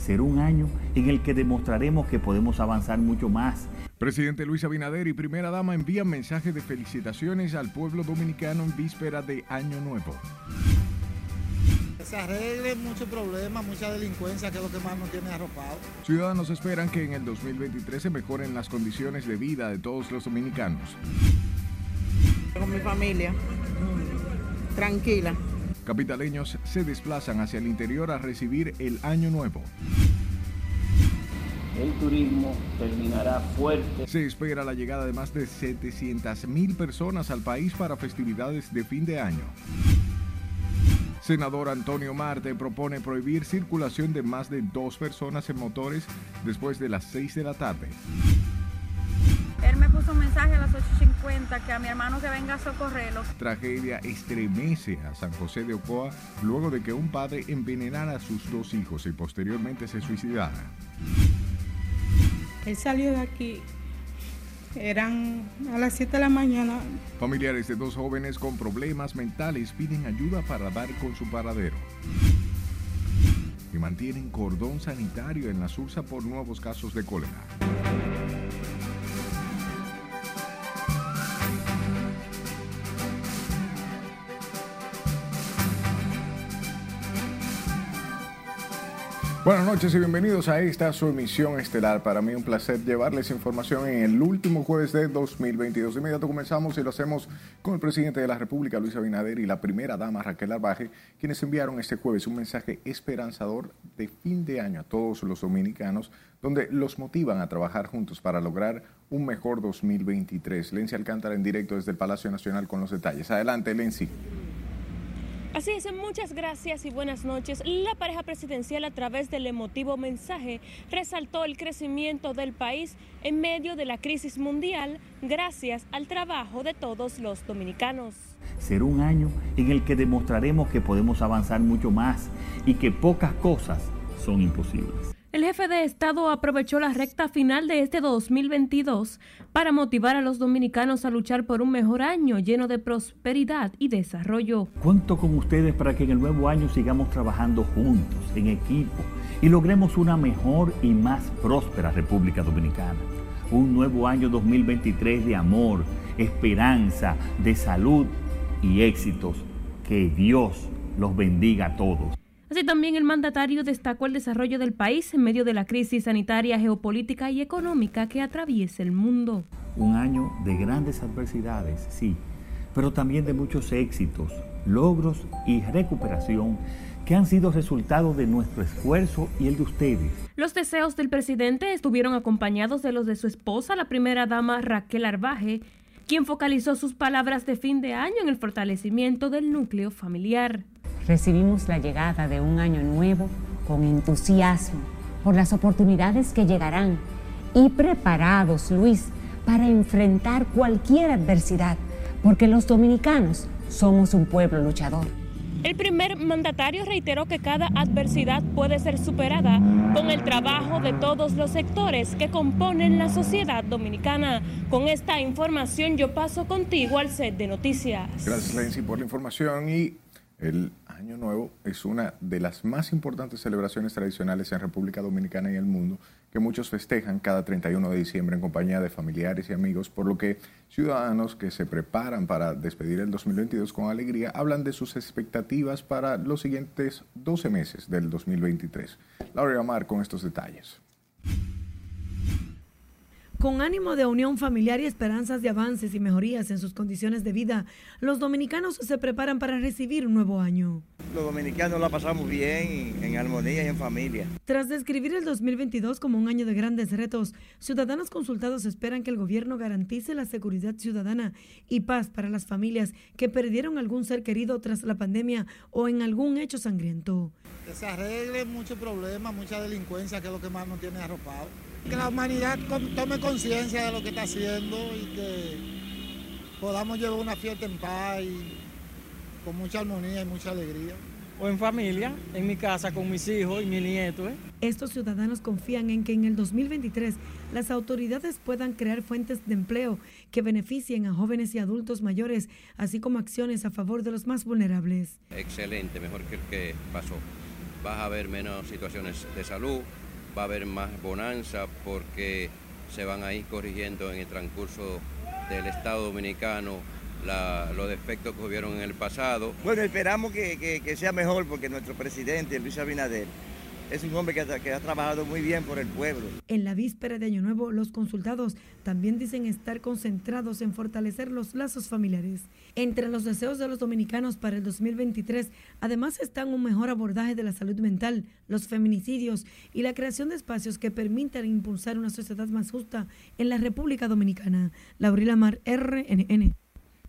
Será un año en el que demostraremos que podemos avanzar mucho más. Presidente Luis Abinader y primera dama envían mensaje de felicitaciones al pueblo dominicano en víspera de Año Nuevo. Se arregle muchos problemas, mucha delincuencia, que es lo que más nos tiene arropado. Ciudadanos esperan que en el 2023 se mejoren las condiciones de vida de todos los dominicanos. Con mi familia, tranquila. Capitaleños se desplazan hacia el interior a recibir el Año Nuevo. El turismo terminará fuerte. Se espera la llegada de más de 700 mil personas al país para festividades de fin de año. Senador Antonio Marte propone prohibir circulación de más de dos personas en motores después de las 6 de la tarde. Él me puso un mensaje a las 8.50 que a mi hermano que venga a socorrerlo. Tragedia estremece a San José de Ocoa luego de que un padre envenenara a sus dos hijos y posteriormente se suicidara. Él salió de aquí, eran a las 7 de la mañana. Familiares de dos jóvenes con problemas mentales piden ayuda para dar con su paradero. Y mantienen cordón sanitario en la Sursa por nuevos casos de cólera. Buenas noches y bienvenidos a esta su emisión estelar. Para mí un placer llevarles información en el último jueves de 2022. De inmediato comenzamos y lo hacemos con el presidente de la República, Luis Abinader, y la primera dama, Raquel Arbaje, quienes enviaron este jueves un mensaje esperanzador de fin de año a todos los dominicanos, donde los motivan a trabajar juntos para lograr un mejor 2023. Lenzi Alcántara en directo desde el Palacio Nacional con los detalles. Adelante, Lenzi. Así es, muchas gracias y buenas noches. La pareja presidencial a través del emotivo mensaje resaltó el crecimiento del país en medio de la crisis mundial gracias al trabajo de todos los dominicanos. Será un año en el que demostraremos que podemos avanzar mucho más y que pocas cosas son imposibles. El jefe de Estado aprovechó la recta final de este 2022 para motivar a los dominicanos a luchar por un mejor año lleno de prosperidad y desarrollo. Cuento con ustedes para que en el nuevo año sigamos trabajando juntos, en equipo, y logremos una mejor y más próspera República Dominicana. Un nuevo año 2023 de amor, esperanza, de salud y éxitos. Que Dios los bendiga a todos. Así también el mandatario destacó el desarrollo del país en medio de la crisis sanitaria, geopolítica y económica que atraviesa el mundo. Un año de grandes adversidades, sí, pero también de muchos éxitos, logros y recuperación que han sido resultado de nuestro esfuerzo y el de ustedes. Los deseos del presidente estuvieron acompañados de los de su esposa, la primera dama Raquel Arbaje, quien focalizó sus palabras de fin de año en el fortalecimiento del núcleo familiar. Recibimos la llegada de un año nuevo con entusiasmo por las oportunidades que llegarán y preparados, Luis, para enfrentar cualquier adversidad, porque los dominicanos somos un pueblo luchador. El primer mandatario reiteró que cada adversidad puede ser superada con el trabajo de todos los sectores que componen la sociedad dominicana. Con esta información yo paso contigo al set de noticias. Gracias, Lenzi, por la información y el Año Nuevo es una de las más importantes celebraciones tradicionales en República Dominicana y el mundo, que muchos festejan cada 31 de diciembre en compañía de familiares y amigos, por lo que ciudadanos que se preparan para despedir el 2022 con alegría hablan de sus expectativas para los siguientes 12 meses del 2023. Laura Amar con estos detalles. Con ánimo de unión familiar y esperanzas de avances y mejorías en sus condiciones de vida, los dominicanos se preparan para recibir un nuevo año. Los dominicanos la pasamos bien, en armonía y en familia. Tras describir el 2022 como un año de grandes retos, ciudadanos consultados esperan que el gobierno garantice la seguridad ciudadana y paz para las familias que perdieron algún ser querido tras la pandemia o en algún hecho sangriento. Que se arregle muchos problemas, mucha delincuencia, que es lo que más nos tiene arropado que la humanidad tome conciencia de lo que está haciendo y que podamos llevar una fiesta en paz y con mucha armonía y mucha alegría. O en familia, en mi casa con mis hijos y mi nieto. ¿eh? Estos ciudadanos confían en que en el 2023 las autoridades puedan crear fuentes de empleo que beneficien a jóvenes y adultos mayores, así como acciones a favor de los más vulnerables. Excelente, mejor que el que pasó. vas a haber menos situaciones de salud, va a haber más bonanza porque se van a ir corrigiendo en el transcurso del Estado Dominicano los defectos que hubieron en el pasado. Bueno, esperamos que, que sea mejor porque nuestro presidente, Luis Abinader, es un hombre que, ha trabajado muy bien por el pueblo. En la víspera de Año Nuevo, los consultados también dicen estar concentrados en fortalecer los lazos familiares. Entre los deseos de los dominicanos para el 2023, además están un mejor abordaje de la salud mental, los feminicidios y la creación de espacios que permitan impulsar una sociedad más justa en la República Dominicana. Laurila Mar, RNN.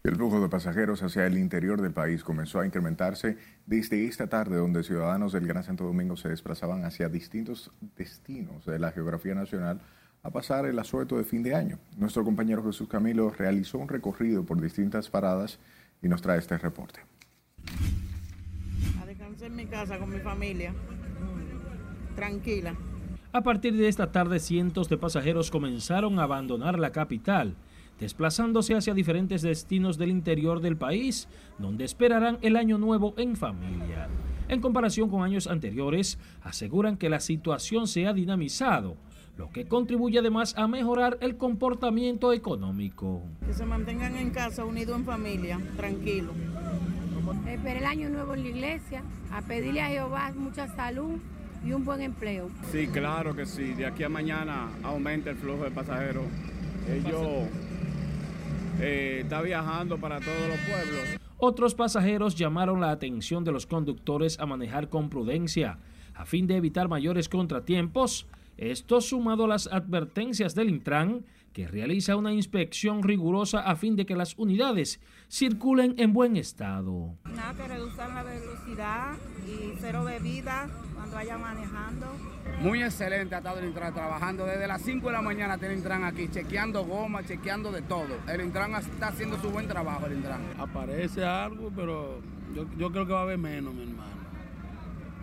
El flujo de pasajeros hacia el interior del país comenzó a incrementarse desde esta tarde, donde ciudadanos del Gran Santo Domingo se desplazaban hacia distintos destinos de la geografía nacional a pasar el asueto de fin de año. Nuestro compañero Jesús Camilo realizó un recorrido por distintas paradas y nos trae este reporte. A descansar en mi casa con mi familia, mm, tranquila. A partir de esta tarde, cientos de pasajeros comenzaron a abandonar la capital desplazándose hacia diferentes destinos del interior del país, donde esperarán el año nuevo en familia. En comparación con años anteriores, aseguran que la situación se ha dinamizado, lo que contribuye además a mejorar el comportamiento económico. Que se mantengan en casa, unidos en familia, tranquilos. Esperar el año nuevo en la iglesia, a pedirle a Jehová mucha salud y un buen empleo. Sí, claro que sí. De aquí a mañana aumenta el flujo de pasajeros. Ellos eh, está viajando para todos los pueblos. Otros pasajeros llamaron la atención de los conductores a manejar con prudencia, a fin de evitar mayores contratiempos. Esto sumado a las advertencias del Intran, que realiza una inspección rigurosa a fin de que las unidades circulen en buen estado. Nada, que reduzcan la velocidad y cero bebida cuando vaya manejando. Muy excelente ha estado el Intran trabajando desde las 5 de la mañana tiene Intran aquí, chequeando goma, chequeando de todo. El Intran está haciendo su buen trabajo, el Intran. Aparece algo, pero yo, yo creo que va a haber menos, mi hermano.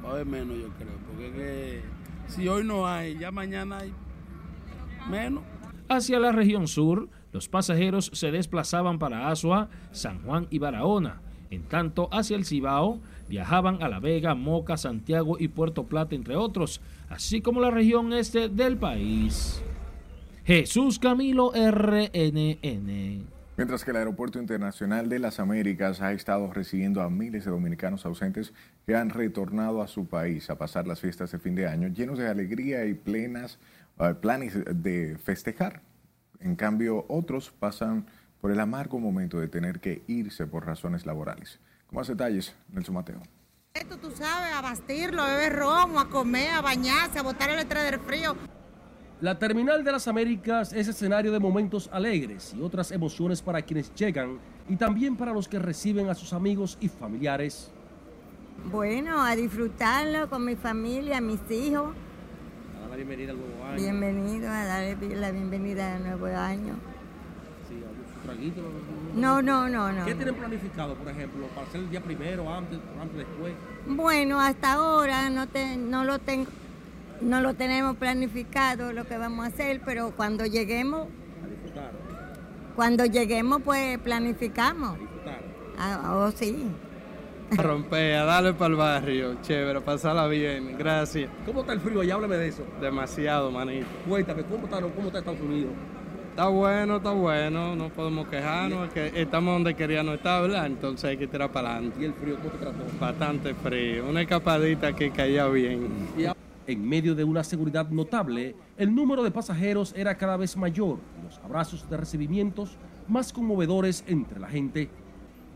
Va a haber menos, yo creo, porque que si hoy no hay, ya mañana hay menos. Hacia la región sur, los pasajeros se desplazaban para Asua, San Juan y Barahona. En tanto, hacia el Cibao, viajaban a La Vega, Moca, Santiago y Puerto Plata, entre otros, así como la región este del país. Jesús Camilo RNN. Mientras que el Aeropuerto Internacional de las Américas ha estado recibiendo a miles de dominicanos ausentes que han retornado a su país a pasar las fiestas de fin de año llenos de alegría y plenas uh, planes de festejar. En cambio, otros pasan por el amargo momento de tener que irse por razones laborales. Con más detalles, Nelson Mateo. Esto tú sabes, a bastirlo, a beber romo, a comer, a bañarse, a botar el estrés del frío. La Terminal de las Américas es escenario de momentos alegres y otras emociones para quienes llegan y también para los que reciben a sus amigos y familiares. Bueno, a disfrutarlo con mi familia, mis hijos. Bienvenida al nuevo año. Bienvenido, a darle la bienvenida al nuevo año. Sí, traguito. No, no, no, no. ¿Qué tienen planificado, por ejemplo, para hacer el día primero, antes, antes, después? Bueno, hasta ahora no, te, no lo tengo, no lo tenemos planificado lo que vamos a hacer, pero cuando lleguemos, a disfrutar. Cuando lleguemos, pues planificamos. A disfrutar. Ah, oh, sí. A romper, a darle para el barrio, chévere, pasarla bien, gracias. ¿Cómo está el frío allá? Háblame de eso. Demasiado, manito. Cuéntame, ¿cómo está, cómo está Estados Unidos? Está bueno, está bueno, no podemos quejarnos, que estamos donde queríamos estar, ¿verdad? Entonces hay que tirar para adelante. ¿Y el frío cómo te trató? Bastante frío, una escapadita que caía bien. En medio de una seguridad notable, el número de pasajeros era cada vez mayor, los abrazos de recibimientos más conmovedores entre la gente.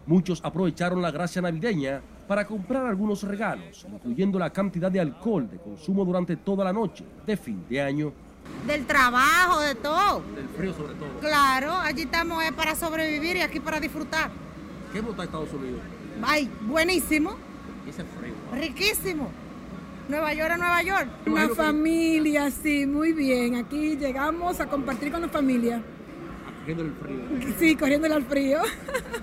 Muchos aprovecharon la gracia navideña para comprar algunos regalos, incluyendo la cantidad de alcohol de consumo durante toda la noche de fin de año del trabajo, de todo. Del frío sobre todo. Claro, allí estamos para sobrevivir y aquí para disfrutar. ¿Qué está Estados Unidos? Ay, buenísimo. Ese frío. Riquísimo. Nueva York a Nueva York. Una familia, sí, muy bien. Aquí llegamos a compartir con la familia. Corriendo el frío. Sí, corriendo al frío.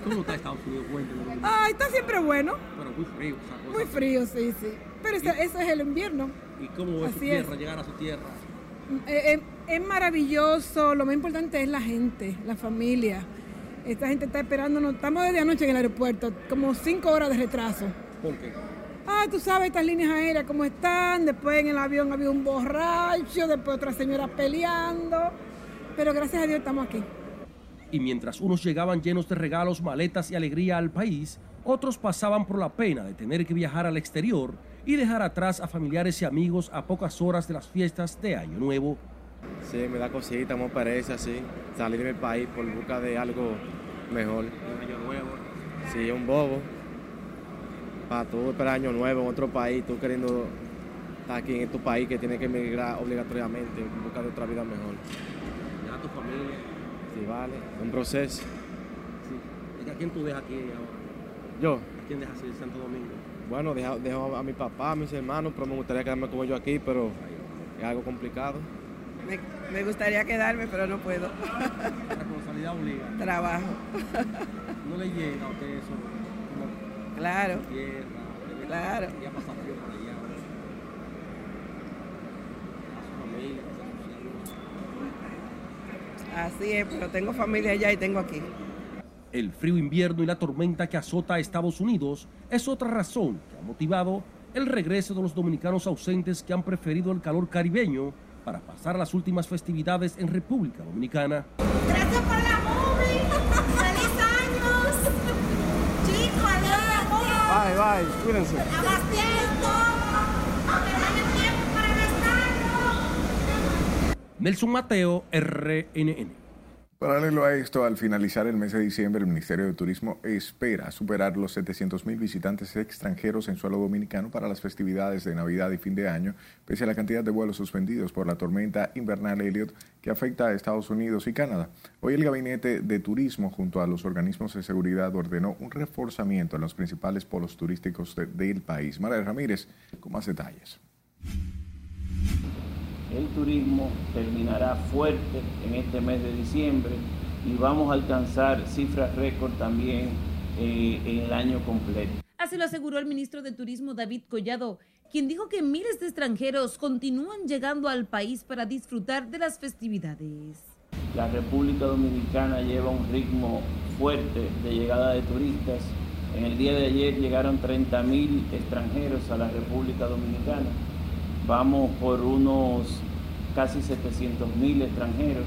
¿Cómo está Estados Unidos? Cuéntame. Ay, está siempre bueno. Pero muy frío. Muy frío, sí, sí. Pero eso, es el invierno. ¿Y cómo es su tierra, llegar a su tierra? Eh, eh, es maravilloso, lo más importante es la gente, la familia. Esta gente está esperándonos, estamos desde anoche en el aeropuerto, como cinco horas de retraso. ¿Por qué? ah, tú sabes estas líneas aéreas cómo están, después en el avión había un borracho, después otra señora peleando, pero gracias a Dios estamos aquí. Y mientras unos llegaban llenos de regalos, maletas y alegría al país, otros pasaban por la pena de tener que viajar al exterior y dejar atrás a familiares y amigos a pocas horas de las fiestas de Año Nuevo. Sí, me da cosita, me parece así, salir del país por busca de algo mejor. Un año nuevo. Sí, un bobo. Para tú esperar año nuevo en otro país, tú queriendo estar aquí en tu país que tienes que emigrar obligatoriamente en busca de otra vida mejor. Ya tu familia. Sí, vale, un proceso. Sí. ¿Y a quién tú dejas aquí ahora? Yo. ¿A quién dejas en Santo Domingo? Bueno, dejo, dejo a mi papá, a mis hermanos, pero me gustaría quedarme como yo aquí, pero es algo complicado. Me, me gustaría quedarme, pero no puedo. La responsabilidad obliga. Trabajo. ¿No le llega a usted eso? Claro. Tierra, Claro. Ya pasa frío por allá. A su familia, a sus Así es, pero tengo familia allá y tengo aquí. El frío invierno y la tormenta que azota a Estados Unidos es otra razón que ha motivado el regreso de los dominicanos ausentes que han preferido el calor caribeño para pasar las últimas festividades en República Dominicana. Gracias por la movie. ¡Feliz años! Chicos, adiós. Bye, bye, cuídense. Hagas tiempo. Que den tiempo para gastarlo. Nelson Mateo, RNN. Paralelo a esto, al finalizar el mes de diciembre, el Ministerio de Turismo espera superar los 700 mil visitantes extranjeros en suelo dominicano para las festividades de Navidad y fin de año, pese a la cantidad de vuelos suspendidos por la tormenta invernal Elliot que afecta a Estados Unidos y Canadá. Hoy el Gabinete de Turismo, junto a los organismos de seguridad, ordenó un reforzamiento en los principales polos turísticos de- del país. María Ramírez, con más detalles. El turismo terminará fuerte en este mes de diciembre y vamos a alcanzar cifras récord también eh, en el año completo. Así lo aseguró el ministro de Turismo David Collado, quien dijo que miles de extranjeros continúan llegando al país para disfrutar de las festividades. La República Dominicana lleva un ritmo fuerte de llegada de turistas. En el día de ayer llegaron 30 mil extranjeros a la República Dominicana. Vamos por unos casi 700 mil extranjeros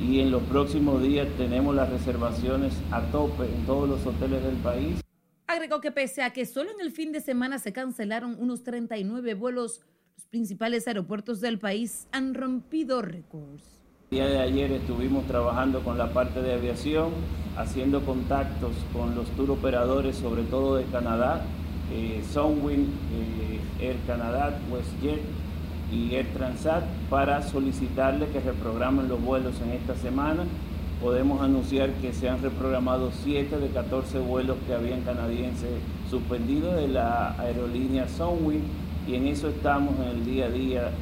y en los próximos días tenemos las reservaciones a tope en todos los hoteles del país. Agregó que pese a que solo en el fin de semana se cancelaron unos 39 vuelos, los principales aeropuertos del país han rompido récords. El día de ayer estuvimos trabajando con la parte de aviación, haciendo contactos con los tour operadores, sobre todo de Canadá, eh, eh, Air Canada, WestJet y Air Transat, para solicitarle que reprogramen los vuelos en esta semana. Podemos anunciar que se han reprogramado 7 de 14 vuelos que habían canadienses suspendidos de la aerolínea Sunwing y en eso estamos en el día a día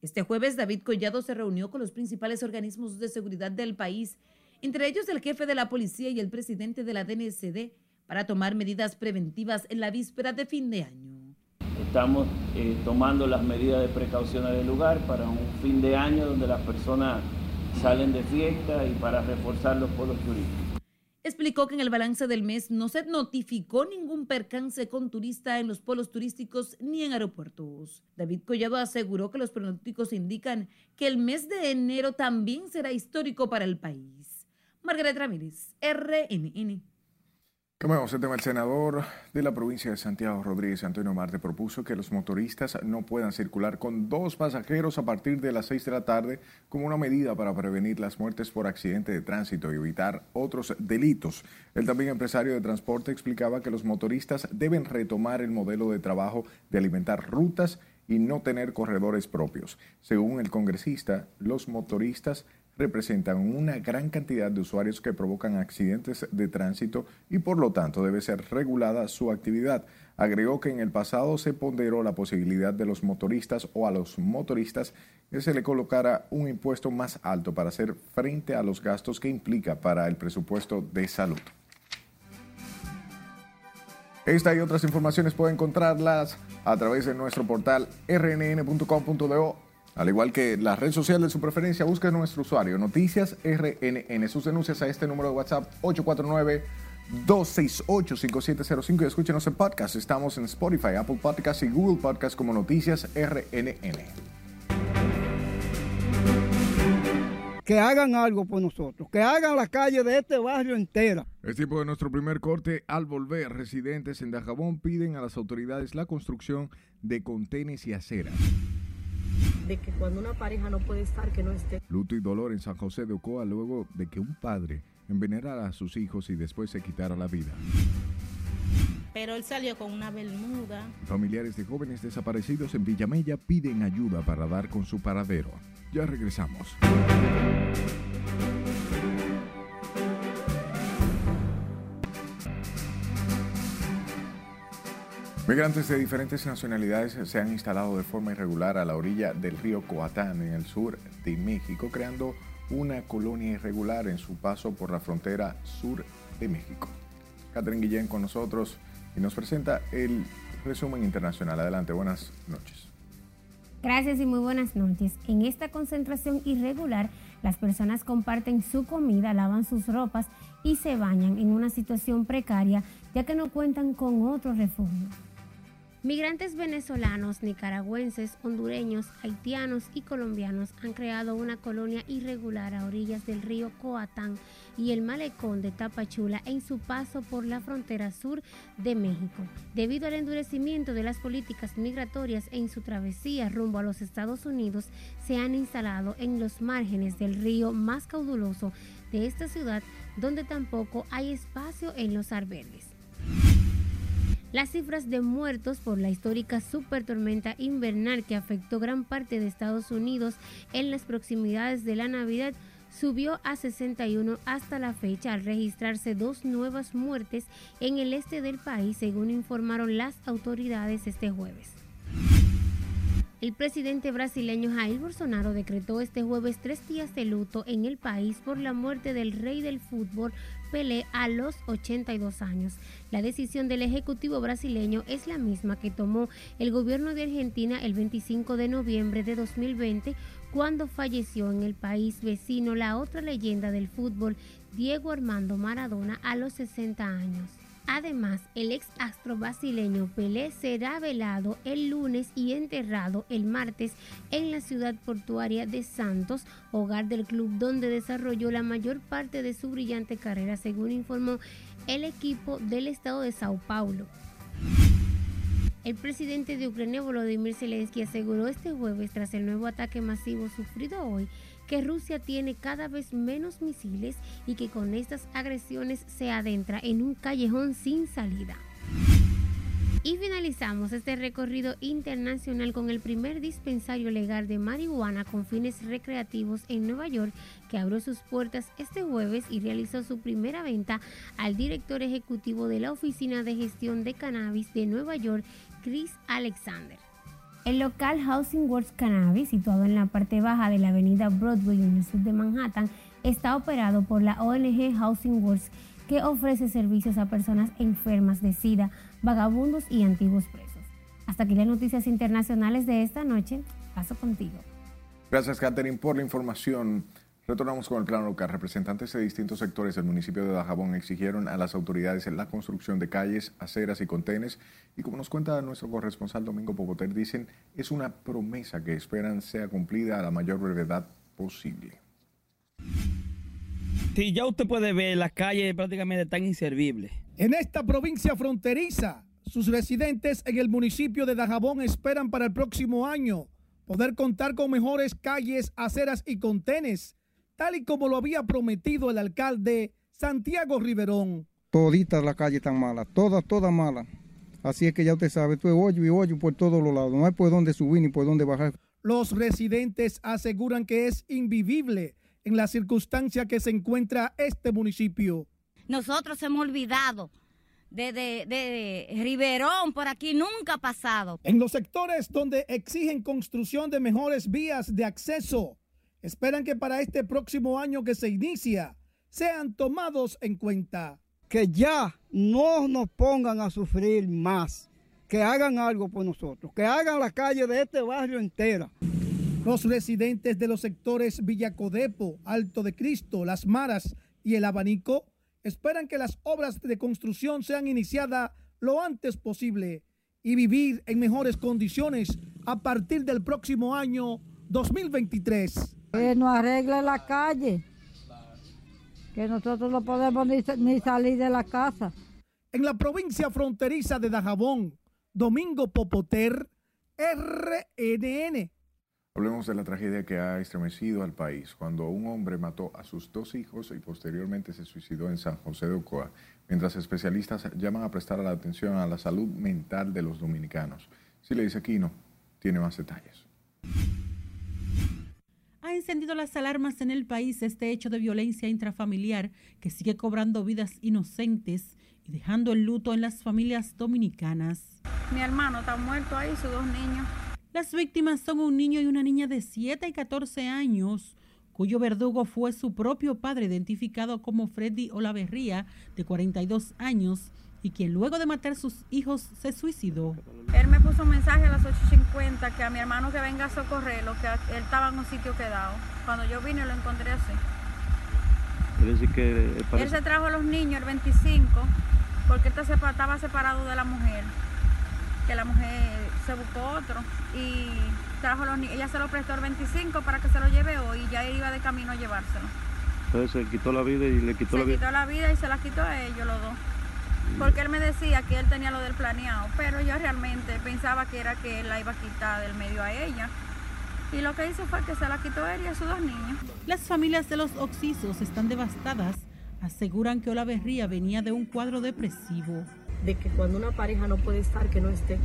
Este jueves, David Collado se reunió con los principales organismos de seguridad del país, entre ellos el jefe de la policía y el presidente de la DNCD, para tomar medidas preventivas en la víspera de fin de año. Estamos eh, tomando las medidas de precaución del lugar para un fin de año donde las personas salen de fiesta y para reforzar los polos turísticos. Explicó que en el balance del mes no se notificó ningún percance con turista en los polos turísticos ni en aeropuertos. David Collado aseguró que los pronósticos indican que el mes de enero también será histórico para el país. Margaret Ramírez, RNN. Cambiamos el tema. El senador de la provincia de Santiago, Rodríguez Antonio Marte, propuso que los motoristas no puedan circular con dos pasajeros a partir de las 6 de la tarde como una medida para prevenir las muertes por accidente de tránsito y evitar otros delitos. El también empresario de transporte explicaba que los motoristas deben retomar el modelo de trabajo de alimentar rutas y no tener corredores propios. Según el congresista, los motoristas representan una gran cantidad de usuarios que provocan accidentes de tránsito y por lo tanto debe ser regulada su actividad. Agregó que en el pasado se ponderó la posibilidad de los motoristas o a los motoristas que se le colocara un impuesto más alto para hacer frente a los gastos que implica para el presupuesto de salud. Esta y otras informaciones pueden encontrarlas a través de nuestro portal rnn.com.do al igual que la red social de su preferencia, busque nuestro usuario Noticias RNN. Sus denuncias a este número de WhatsApp 268-5705 y escúchenos en podcast. Estamos en Spotify, Apple Podcasts y Google Podcasts como Noticias RNN. Que hagan algo por nosotros, que hagan la calle de este barrio entera. Es tiempo de nuestro primer corte. Al volver, residentes en Dajabón piden a las autoridades la construcción de contenes y aceras. De que cuando una pareja no puede estar, que no esté. Luto y dolor en San José de Ocoa luego de que un padre envenenara a sus hijos y después se quitara la vida. Pero él salió con una bermuda. Familiares de jóvenes desaparecidos en Villamella piden ayuda para dar con su paradero. Ya regresamos. Migrantes de diferentes nacionalidades se han instalado de forma irregular a la orilla del río Coatán en el sur de México, creando una colonia irregular en su paso por la frontera sur de México. Catherine Guillén con nosotros y nos presenta el resumen internacional. Adelante, buenas noches. Gracias y muy buenas noches. En esta concentración irregular, las personas comparten su comida, lavan sus ropas y se bañan en una situación precaria ya que no cuentan con otro refugio. Migrantes venezolanos, nicaragüenses, hondureños, haitianos y colombianos han creado una colonia irregular a orillas del río Coatán y el malecón de Tapachula en su paso por la frontera sur de México. Debido al endurecimiento de las políticas migratorias en su travesía rumbo a los Estados Unidos, se han instalado en los márgenes del río más cauduloso de esta ciudad, donde tampoco hay espacio en los albergues. Las cifras de muertos por la histórica supertormenta invernal que afectó gran parte de Estados Unidos en las proximidades de la Navidad subió a 61 hasta la fecha al registrarse dos nuevas muertes en el este del país, según informaron las autoridades este jueves. El presidente brasileño Jair Bolsonaro decretó este jueves tres días de luto en el país por la muerte del rey del fútbol Pelé a los 82 años. La decisión del Ejecutivo brasileño es la misma que tomó el gobierno de Argentina el 25 de noviembre de 2020 cuando falleció en el país vecino la otra leyenda del fútbol, Diego Armando Maradona, a los 60 años. Además, el ex astro brasileño Pelé será velado el lunes y enterrado el martes en la ciudad portuaria de Santos, hogar del club donde desarrolló la mayor parte de su brillante carrera, según informó el equipo del estado de Sao Paulo. El presidente de Ucrania, Volodymyr Zelensky, aseguró este jueves, tras el nuevo ataque masivo sufrido hoy, que Rusia tiene cada vez menos misiles y que con estas agresiones se adentra en un callejón sin salida. Y finalizamos este recorrido internacional con el primer dispensario legal de marihuana con fines recreativos en Nueva York que abrió sus puertas este jueves y realizó su primera venta al director ejecutivo de la Oficina de Gestión de Cannabis de Nueva York, Chris Alexander. El local Housing Works Cannabis, situado en la parte baja de la avenida Broadway en el sur de Manhattan, está operado por la ONG Housing Works, que ofrece servicios a personas enfermas de SIDA, vagabundos y antiguos presos. Hasta aquí las noticias internacionales de esta noche. Paso contigo. Gracias, Catherine, por la información. Retornamos con el plano local. Representantes de distintos sectores del municipio de Dajabón exigieron a las autoridades la construcción de calles, aceras y contenes. Y como nos cuenta nuestro corresponsal Domingo Popoter, dicen es una promesa que esperan sea cumplida a la mayor brevedad posible. Sí, ya usted puede ver, las calles prácticamente tan inservibles. En esta provincia fronteriza, sus residentes en el municipio de Dajabón esperan para el próximo año poder contar con mejores calles, aceras y contenes tal y como lo había prometido el alcalde Santiago Riverón. Toditas las calles están malas, todas, todas malas. Así es que ya usted sabe, tú hoyo y hoyo por todos los lados, no hay por dónde subir ni por dónde bajar. Los residentes aseguran que es invivible en la circunstancia que se encuentra este municipio. Nosotros hemos olvidado de, de, de, Riverón, por aquí nunca ha pasado. En los sectores donde exigen construcción de mejores vías de acceso, esperan que para este próximo año que se inicia sean tomados en cuenta. Que ya no nos pongan a sufrir más, que hagan algo por nosotros, que hagan la calle de este barrio entera. Los residentes de los sectores Villacodepo, Alto de Cristo, Las Maras y El Abanico esperan que las obras de construcción sean iniciadas lo antes posible y vivir en mejores condiciones a partir del próximo año 2023. Que nos arregle la calle, que nosotros no podemos ni, ni salir de la casa. En la provincia fronteriza de Dajabón, Domingo Popoter, RNN. Hablemos de la tragedia que ha estremecido al país cuando un hombre mató a sus dos hijos y posteriormente se suicidó en San José de Ocoa, mientras especialistas llaman a prestar la atención a la salud mental de los dominicanos. Si le dice Aquino, tiene más detalles. Ha encendido las alarmas en el país este hecho de violencia intrafamiliar que sigue cobrando vidas inocentes y dejando el luto en las familias dominicanas. Mi hermano está muerto ahí, sus dos niños. Las víctimas son un niño y una niña de 7 y 14 años, cuyo verdugo fue su propio padre, identificado como Freddy Olaverría, de 42 años, y quien luego de matar sus hijos se suicidó. Él me puso un mensaje a las 8.50 que a mi hermano que venga a socorrerlo, que él estaba en un sitio quedado. Cuando yo vine lo encontré así. que Él se trajo a los niños el 25 porque este estaba separado de la mujer, que la mujer se buscó otro y trajo los niños. Ella se lo prestó el 25 para que se lo lleve hoy y ya iba de camino a llevárselo. Entonces se quitó la vida y le quitó se la vida. Se quitó la vida y se la quitó a ellos los dos. Porque él me decía que él tenía lo del planeado, pero yo realmente pensaba que era que él la iba a quitar del medio a ella. Y lo que hizo fue que se la quitó él y a sus dos niños. Las familias de los oxisos están devastadas. Aseguran que Olaverría venía de un cuadro depresivo. De que cuando una pareja no puede estar, que no esté,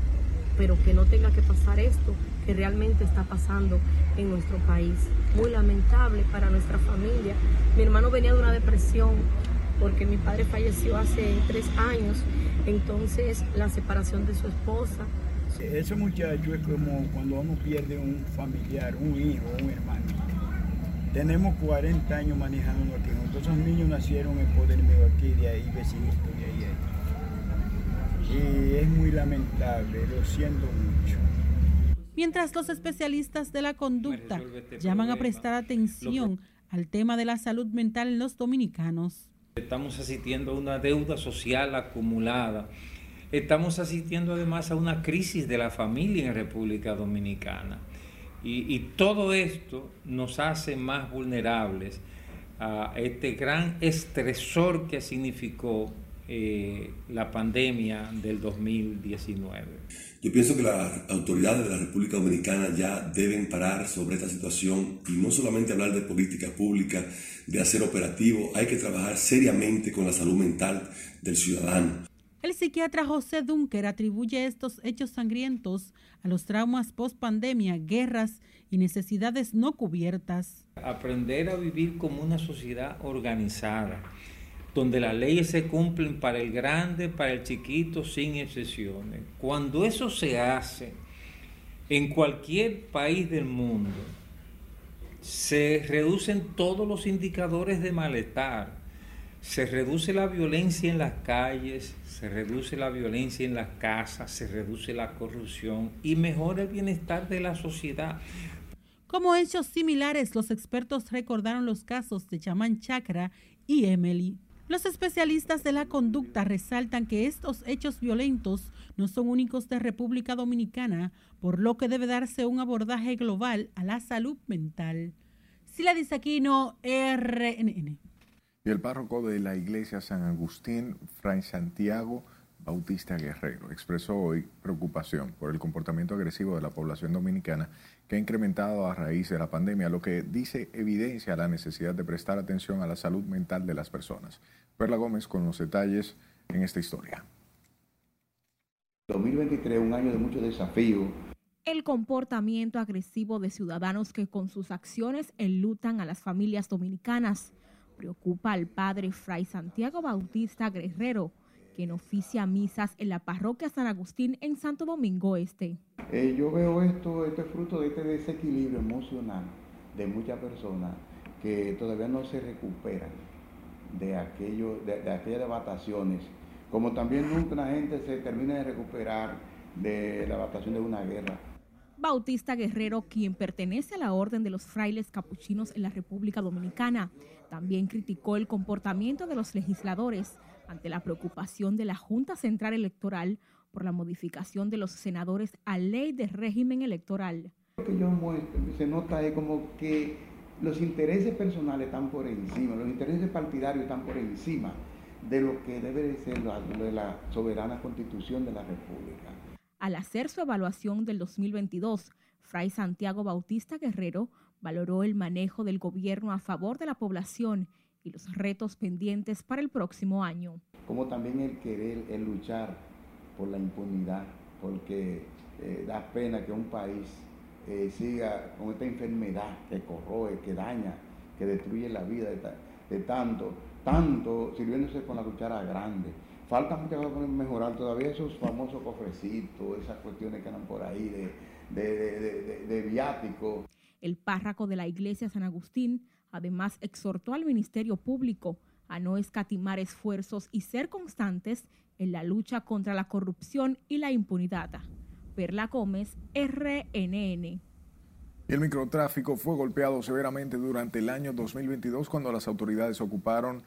pero que no tenga que pasar esto que realmente está pasando en nuestro país. Muy lamentable para nuestra familia. Mi hermano venía de una depresión porque mi padre falleció hace tres años, entonces la separación de su esposa. Ese muchacho es como cuando uno pierde un familiar, un hijo, un hermano. Tenemos 40 años manejando aquí. Nuestros niños nacieron en Poder Mío aquí, de ahí, vecinito de ahí, ahí. Y es muy lamentable, lo siento mucho. Mientras los especialistas de la conducta llaman a prestar atención al tema de la salud mental en los dominicanos. Estamos asistiendo a una deuda social acumulada. Estamos asistiendo además a una crisis de la familia en República Dominicana. Y, todo esto nos hace más vulnerables a este gran estresor que significó eh, la pandemia del 2019. Yo pienso que las autoridades de la República Dominicana ya deben parar sobre esta situación y no solamente hablar de política pública, de hacer operativo, hay que trabajar seriamente con la salud mental del ciudadano. El psiquiatra José Dunker atribuye estos hechos sangrientos a los traumas post pandemia, guerras y necesidades no cubiertas. Aprender a vivir como una sociedad organizada donde las leyes se cumplen para el grande, para el chiquito, sin excepciones. Cuando eso se hace en cualquier país del mundo, se reducen todos los indicadores de malestar, se reduce la violencia en las calles, se reduce la violencia en las casas, se reduce la corrupción y mejora el bienestar de la sociedad. Como hechos similares, los expertos recordaron los casos de Chamán Chakra y Emily. Los especialistas de la conducta resaltan que estos hechos violentos no son únicos de República Dominicana, por lo que debe darse un abordaje global a la salud mental. Sila Disaquino, RNN. Y el párroco de la iglesia San Agustín, Fray Santiago Bautista Guerrero, expresó hoy preocupación por el comportamiento agresivo de la población dominicana que ha incrementado a raíz de la pandemia, lo que dice evidencia la necesidad de prestar atención a la salud mental de las personas. Perla Gómez con los detalles en esta historia. 2023, un año de mucho desafío. El comportamiento agresivo de ciudadanos que con sus acciones enlutan a las familias dominicanas preocupa al padre Fray Santiago Bautista Guerrero, quien oficia misas en la parroquia San Agustín en Santo Domingo Este. Eh, yo veo esto, este fruto de este desequilibrio emocional de muchas personas que todavía no se recuperan de, aquello, de, aquellas devastaciones, como también nunca la gente se termina de recuperar de la devastación de una guerra. Bautista Guerrero, quien pertenece a la Orden de los Frailes Capuchinos en la República Dominicana, también criticó el comportamiento de los legisladores ante la preocupación de la Junta Central Electoral por la modificación de los senadores a ley de régimen electoral. Lo que yo se nota es como que los intereses personales están por encima, los intereses partidarios están por encima de lo que debe de ser la, de la soberana constitución de la República. Al hacer su evaluación del 2022, Fray Santiago Bautista Guerrero valoró el manejo del gobierno a favor de la población y los retos pendientes para el próximo año. Como también el querer, el luchar por la impunidad, porque eh, da pena que un país eh, siga con esta enfermedad que corroe, que daña, que destruye la vida de, de tanto, tanto sirviéndose con la cuchara grande. Falta muchas cosas por mejorar todavía esos famosos cofrecitos, esas cuestiones que andan por ahí de, de, de, de viáticos. El párroco de la iglesia San Agustín además exhortó al Ministerio Público a no escatimar esfuerzos y ser constantes en la lucha contra la corrupción y la impunidad. Perla Gómez, RNN. El microtráfico fue golpeado severamente durante el año 2022 cuando las autoridades ocuparon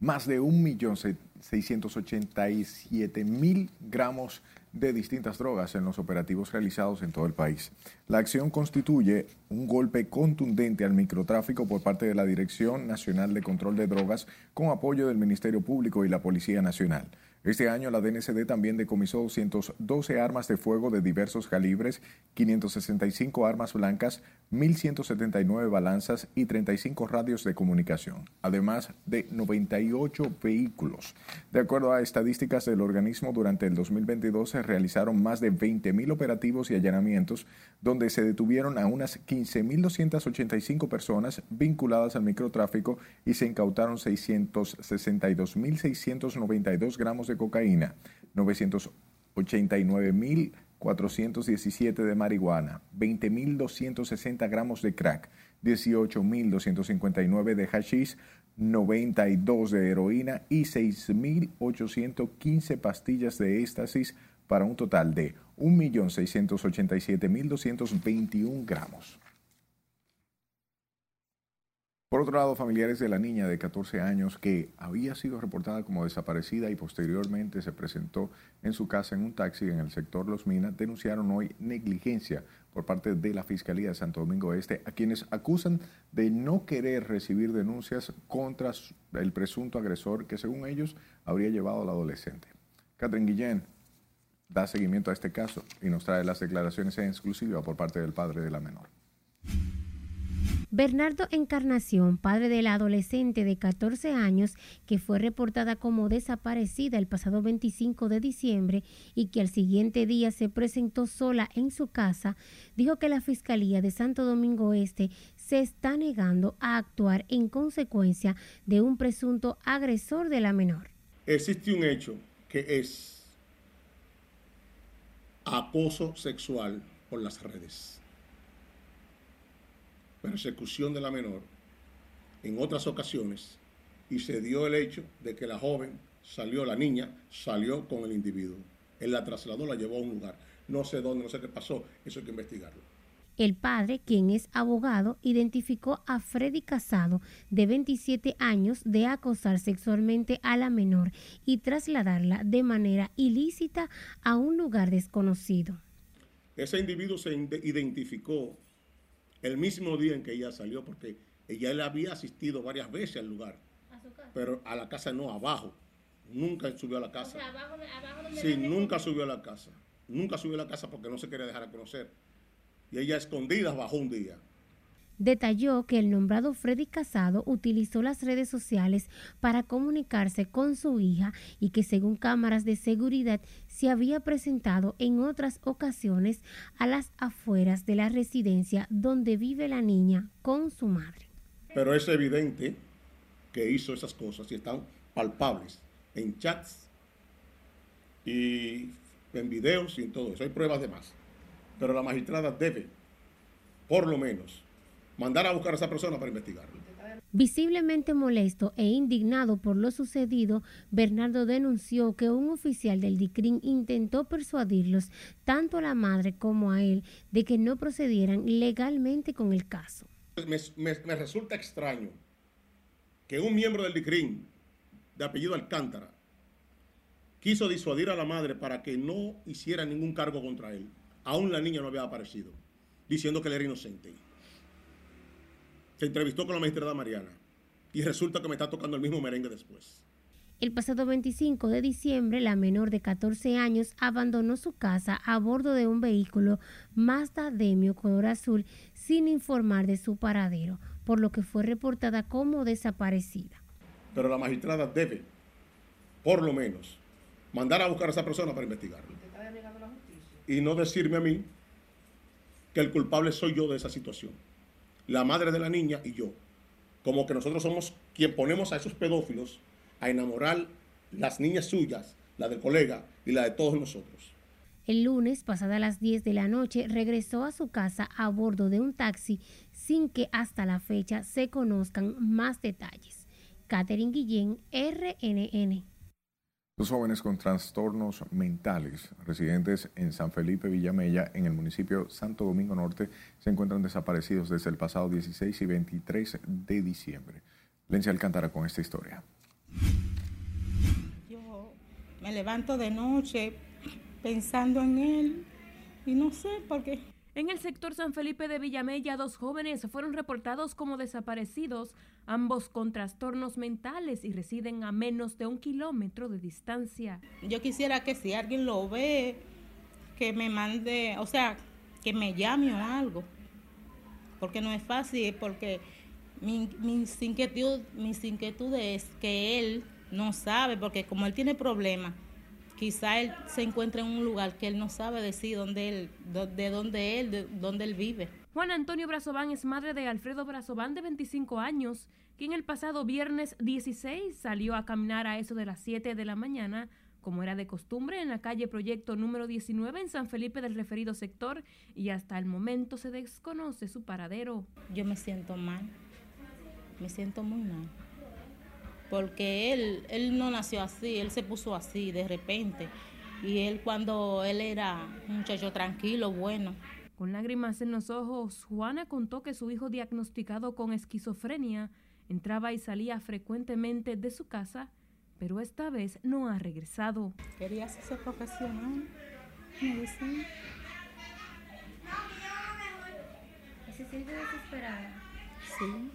más de 1.687.000 gramos de distintas drogas en los operativos realizados en todo el país. La acción constituye un golpe contundente al microtráfico por parte de la Dirección Nacional de Control de Drogas con apoyo del Ministerio Público y la Policía Nacional. Este año la DNCD también decomisó 212 armas de fuego de diversos calibres, 565 armas blancas, 1.179 balanzas y 35 radios de comunicación, además de 98 vehículos. De acuerdo a estadísticas del organismo, durante el 2022 se realizaron más de 20.000 operativos y allanamientos, donde se detuvieron a unas 15.285 personas vinculadas al microtráfico y se incautaron 662.692 gramos de cocaína, 989.417 de marihuana, 20.260 gramos de crack, 18.259 de hashish, 92 de heroína y 6.815 pastillas de éxtasis para un total de 1.687.221 gramos. Por otro lado, familiares de la niña de 14 años que había sido reportada como desaparecida y posteriormente se presentó en su casa en un taxi en el sector Los Minas denunciaron hoy negligencia por parte de la Fiscalía de Santo Domingo Este, a quienes acusan de no querer recibir denuncias contra el presunto agresor que según ellos habría llevado al adolescente. Catherine Guillén da seguimiento a este caso y nos trae las declaraciones en exclusiva por parte del padre de la menor. Bernardo Encarnación, padre de la adolescente de 14 años que fue reportada como desaparecida el pasado 25 de diciembre y que al siguiente día se presentó sola en su casa, dijo que la Fiscalía de Santo Domingo Este se está negando a actuar en consecuencia de un presunto agresor de la menor. Existe un hecho que es acoso sexual por las redes persecución de la menor en otras ocasiones y se dio el hecho de que la joven salió, la niña salió con el individuo. Él la trasladó, la llevó a un lugar. No sé dónde, no sé qué pasó, eso hay que investigarlo. El padre, quien es abogado, identificó a Freddy Casado, de 27 años, de acosar sexualmente a la menor y trasladarla de manera ilícita a un lugar desconocido. Ese individuo se identificó el mismo día en que ella salió, porque ella le había asistido varias veces al lugar. ¿A su casa? Pero a la casa no, abajo. Nunca subió a la casa. abajo, sí, nunca subió a la casa. Nunca subió a la casa porque no se quería dejar a conocer. Y ella escondida bajó un día. Detalló que el nombrado Freddy Casado utilizó las redes sociales para comunicarse con su hija y que según cámaras de seguridad se había presentado en otras ocasiones a las afueras de la residencia donde vive la niña con su madre. Pero es evidente que hizo esas cosas y están palpables en chats y en videos y en todo eso. Hay pruebas de más. Pero la magistrada debe, por lo menos, mandar a buscar a esa persona para investigarlo. Visiblemente molesto e indignado por lo sucedido, Bernardo denunció que un oficial del DICRIN intentó persuadirlos, tanto a la madre como a él, de que no procedieran legalmente con el caso. Me, me- me resulta extraño que un miembro del DICRIN, de apellido Alcántara, quiso disuadir a la madre para que no hiciera ningún cargo contra él. Aún la niña no había aparecido, diciendo que él era inocente. Se entrevistó con la magistrada Mariana y resulta que me está tocando el mismo merengue después. El pasado 25 de diciembre, la menor de 14 años abandonó su casa a bordo de un vehículo Mazda Demio color azul sin informar de su paradero, por lo que fue reportada como desaparecida. Pero la magistrada debe, por lo menos, mandar a buscar a esa persona para investigarlo. Y no decirme a mí que el culpable soy yo de esa situación. La madre de la niña y yo. Como que nosotros somos quien ponemos a esos pedófilos a enamorar las niñas suyas, la del colega y la de todos nosotros. El lunes, pasada las 10 de la noche, regresó a su casa a bordo de un taxi sin que hasta la fecha se conozcan más detalles. Catherine Guillén, RNN. Dos jóvenes con trastornos mentales, residentes en San Felipe Villamella, en el municipio Santo Domingo Norte, se encuentran desaparecidos desde el pasado 16 y 23 de diciembre. Lencia Alcántara con esta historia. Yo me levanto de noche pensando en él y no sé por qué. En el sector San Felipe de Villamella, dos jóvenes fueron reportados como desaparecidos, ambos con trastornos mentales y residen a menos de un kilómetro de distancia. Yo quisiera que si alguien lo ve, que me mande, o sea, que me llame o algo. Porque no es fácil, porque mi, mis, inquietud, mis inquietudes es que él no sabe, porque como él tiene problemas, quizá él se encuentra en un lugar que él no sabe decir dónde él, de dónde él, de dónde él vive. Juan Antonio Brazován es madre de Alfredo Brazován, de 25 años, quien el pasado viernes 16 salió a caminar a eso de las 7 de la mañana, como era de costumbre, en la calle Proyecto número 19 en San Felipe del referido sector, y hasta el momento se desconoce su paradero. Yo me siento mal, me siento muy mal. Porque él, él no nació así, él se puso así de repente. Y él cuando él era un muchacho tranquilo, bueno. Con lágrimas en los ojos, Juana contó que su hijo diagnosticado con esquizofrenia entraba y salía frecuentemente de su casa, pero esta vez no ha regresado. Quería hacerse profesional, me decía. ¿Se siente desesperada? Sí.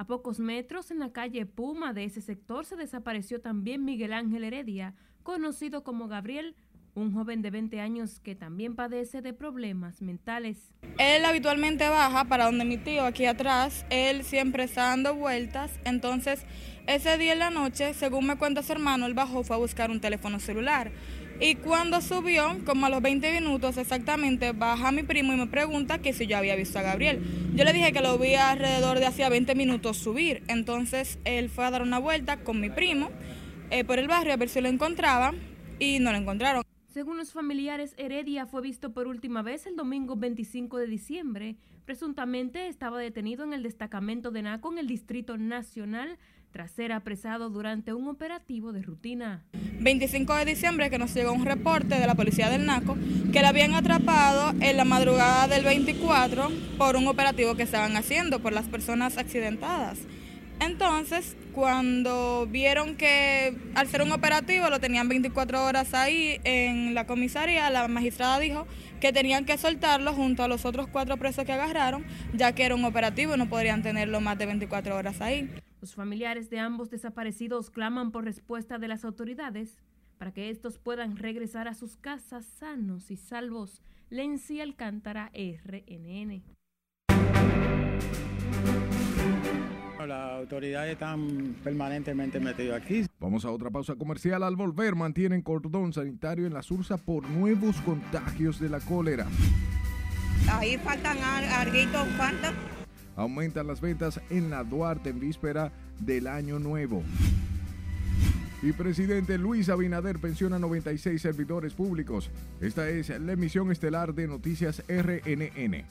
A pocos metros, en la calle Puma de ese sector, se desapareció también Miguel Ángel Heredia, conocido como Gabriel, un joven de 20 años que también padece de problemas mentales. Él habitualmente baja para donde mi tío, aquí atrás. Él siempre está dando vueltas. Entonces, ese día en la noche, según me cuenta su hermano, él bajó, fue a buscar un teléfono celular. Y cuando subió, como a los 20 minutos exactamente, baja mi primo y me pregunta que si yo había visto a Gabriel. Yo le dije que lo vi alrededor de hacía 20 minutos subir. Entonces, él fue a dar una vuelta con mi primo eh, por el barrio a ver si lo encontraba y no lo encontraron. Según los familiares, Heredia fue visto por última vez el domingo 25 de diciembre. Presuntamente estaba detenido en el destacamento de NACO en el Distrito Nacional tras ser apresado durante un operativo de rutina. 25 de diciembre que nos llegó un reporte de la policía del NACO que la habían atrapado en la madrugada del 24 por un operativo que estaban haciendo por las personas accidentadas. Entonces, cuando vieron que al ser un operativo lo tenían 24 horas ahí en la comisaría, la magistrada dijo que tenían que soltarlo junto a los otros cuatro presos que agarraron, ya que era un operativo y no podrían tenerlo más de 24 horas ahí. Los familiares de ambos desaparecidos claman por respuesta de las autoridades para que estos puedan regresar a sus casas sanos y salvos. Lency Alcántara, RNN. Las autoridades están permanentemente metidas aquí. Vamos a otra pausa comercial. Al volver, mantienen cordón sanitario en la Sursa por nuevos contagios de la cólera. Ahí faltan arguitos, faltan aumentan las ventas en la Duarte en víspera del Año Nuevo. Y presidente Luis Abinader pensiona 96 servidores públicos. Esta es la emisión estelar de Noticias RNN.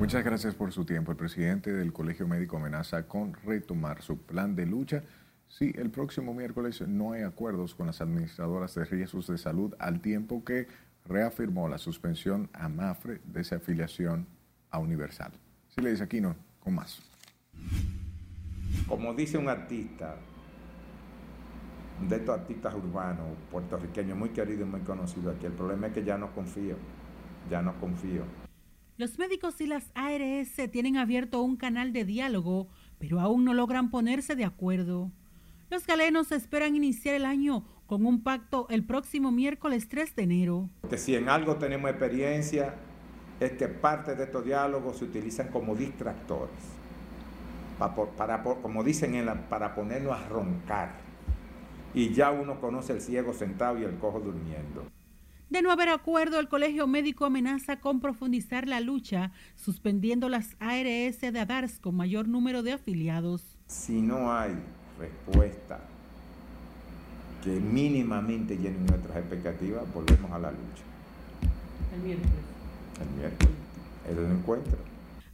Muchas gracias por su tiempo. El presidente del Colegio Médico amenaza con retomar su plan de lucha si el próximo miércoles no hay acuerdos con las administradoras de riesgos de salud al tiempo que reafirmó la suspensión a Mafre de esa afiliación a Universal. Si le dice aquí no, con más. Como dice un artista, de estos artistas urbanos puertorriqueños muy querido y muy conocido aquí, el problema es que ya no confío, ya no confío. Los médicos y las ARS tienen abierto un canal de diálogo, pero aún no logran ponerse de acuerdo. Los galenos esperan iniciar el año con un pacto el próximo miércoles 3 de enero. Que si en algo tenemos experiencia es que parte de estos diálogos se utilizan como distractores, para, como dicen, en la, para ponernos a roncar. Y ya uno conoce el ciego sentado y el cojo durmiendo. De no haber acuerdo, el Colegio Médico amenaza con profundizar la lucha, suspendiendo las ARS de ADARS con mayor número de afiliados. Si no hay respuesta que mínimamente llenen nuestras expectativas, volvemos a la lucha. El miércoles. El miércoles. Es el encuentro.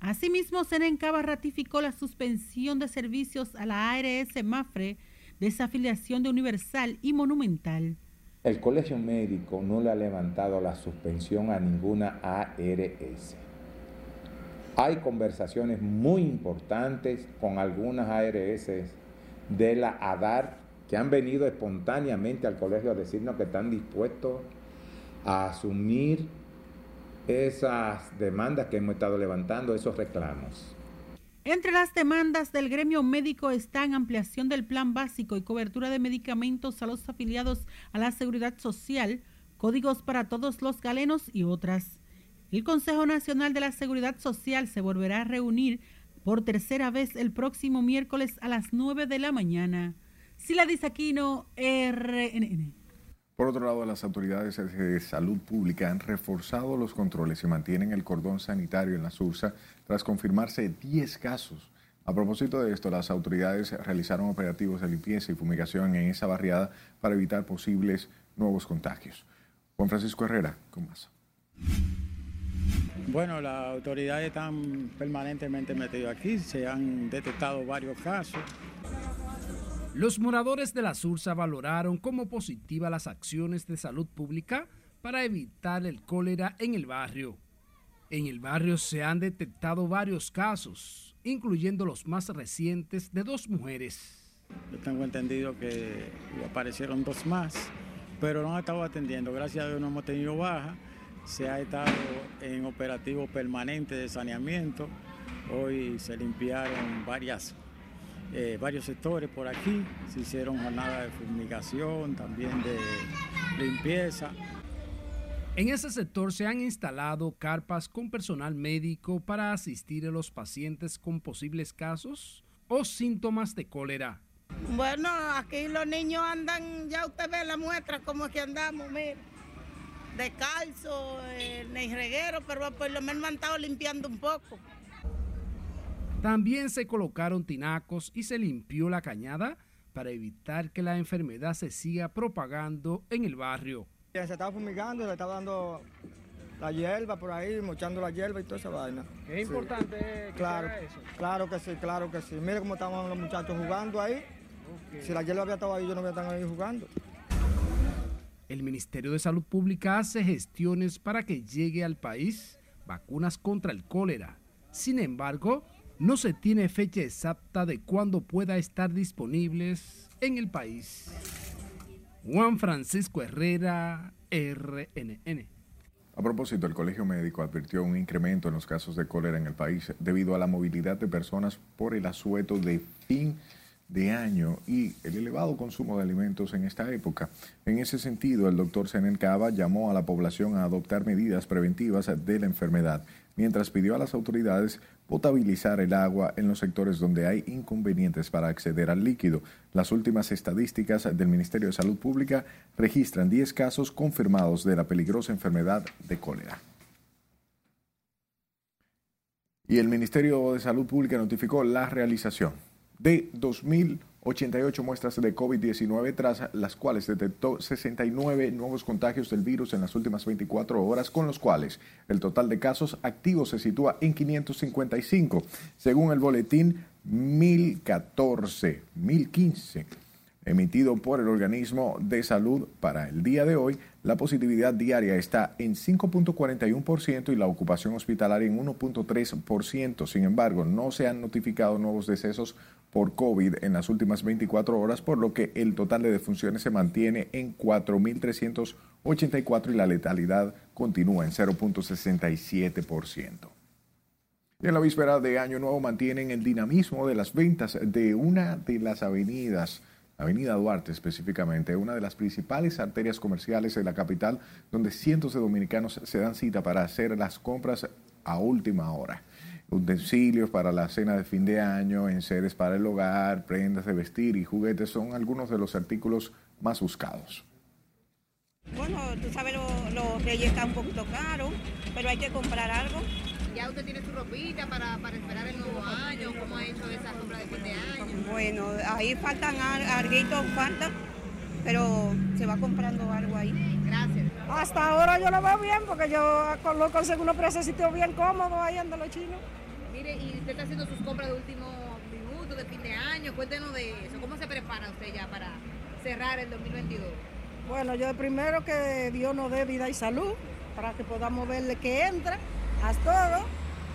Asimismo, Senencaba ratificó la suspensión de servicios a la ARS Mafre, desafiliación de Universal y Monumental. El Colegio Médico no le ha levantado la suspensión a ninguna ARS. Hay conversaciones muy importantes con algunas ARS de la ADAR que han venido espontáneamente al colegio a decirnos que están dispuestos a asumir esas demandas que hemos estado levantando, esos reclamos. Entre las demandas del gremio médico están ampliación del plan básico y cobertura de medicamentos a los afiliados a la seguridad social, códigos para todos los galenos y otras. El Consejo Nacional de la Seguridad Social se volverá a reunir por tercera vez el próximo miércoles a las 9 de la mañana. Sila Disaquino, RNN. Por otro lado, las autoridades de salud pública han reforzado los controles y mantienen el cordón sanitario en la Sursa tras confirmarse 10 casos. A propósito de esto, las autoridades realizaron operativos de limpieza y fumigación en esa barriada para evitar posibles nuevos contagios. Juan Francisco Herrera, con más. Bueno, las autoridades están permanentemente metidas aquí, se han detectado varios casos. Los moradores de la Sursa valoraron como positiva las acciones de salud pública para evitar el cólera en el barrio. En el barrio se han detectado varios casos, incluyendo los más recientes de dos mujeres. Yo tengo entendido que aparecieron dos más, pero no han estado atendiendo. Gracias a Dios no hemos tenido baja. Se ha estado en operativo permanente de saneamiento. Hoy se limpiaron varias eh, varios sectores por aquí. Se hicieron jornadas de fumigación, también de limpieza. En ese sector se han instalado carpas con personal médico para asistir a los pacientes con posibles casos o síntomas de cólera. Bueno, aquí los niños andan, ya usted ve la muestra como que andamos, mire, descalzo, en el reguero, pero por lo menos han estado limpiando un poco. También se colocaron tinacos y se limpió la cañada para evitar que la enfermedad se siga propagando en el barrio. Se estaba fumigando, se estaba dando la hierba por ahí, mochando la hierba y toda esa vaina. Es importante que claro, eso. Claro que sí, claro que sí. Mire cómo estaban los muchachos jugando ahí. Si la hierba había estado ahí, yo no había estado ahí jugando. El Ministerio de Salud Pública hace gestiones para que llegue al país vacunas contra el cólera. Sin embargo, no se tiene fecha exacta de cuándo pueda estar disponibles en el país. Juan Francisco Herrera, RNN. A propósito, el Colegio Médico advirtió un incremento en los casos de cólera en el país debido a la movilidad de personas por el asueto de fin de año y el elevado consumo de alimentos en esta época. En ese sentido, el doctor Senel Cava llamó a la población a adoptar medidas preventivas de la enfermedad, mientras pidió a las autoridades potabilizar el agua en los sectores donde hay inconvenientes para acceder al líquido. Las últimas estadísticas del Ministerio de Salud Pública registran 10 casos confirmados de la peligrosa enfermedad de cólera. Y el Ministerio de Salud Pública notificó la realización de 2.000 88 muestras de COVID-19, tras las cuales detectó 69 nuevos contagios del virus en las últimas 24 horas, con los cuales el total de casos activos se sitúa en 555, según el boletín 1014, 1015 emitido por el organismo de salud para el día de hoy, la positividad diaria está en 5.41% y la ocupación hospitalaria en 1.3%. Sin embargo, no se han notificado nuevos decesos por COVID en las últimas 24 horas, por lo que el total de defunciones se mantiene en 4.384 y la letalidad continúa en 0.67%. Y en la víspera de Año Nuevo mantienen el dinamismo de las ventas de una de las avenidas Avenida Duarte específicamente, una de las principales arterias comerciales de la capital, donde cientos de dominicanos se dan cita para hacer las compras a última hora. Utensilios para la cena de fin de año, enseres para el hogar, prendas de vestir y juguetes son algunos de los artículos más buscados. Bueno, tú sabes, los lo reyes están un poquito caros, pero hay que comprar algo. ¿Ya usted tiene su ropita para, para esperar el nuevo año? ¿Cómo ha hecho esa compra de fin de año? Bueno, ahí faltan algo, falta, pero se va comprando algo ahí. Gracias. Hasta ahora yo lo veo bien porque yo lo consigo unos precios bien cómodos ahí anda los chinos. Mire, y usted está haciendo sus compras de último minuto, de fin de año. Cuéntenos de eso. ¿Cómo se prepara usted ya para cerrar el 2022? Bueno, yo primero que Dios nos dé vida y salud para que podamos verle que entra haz todo.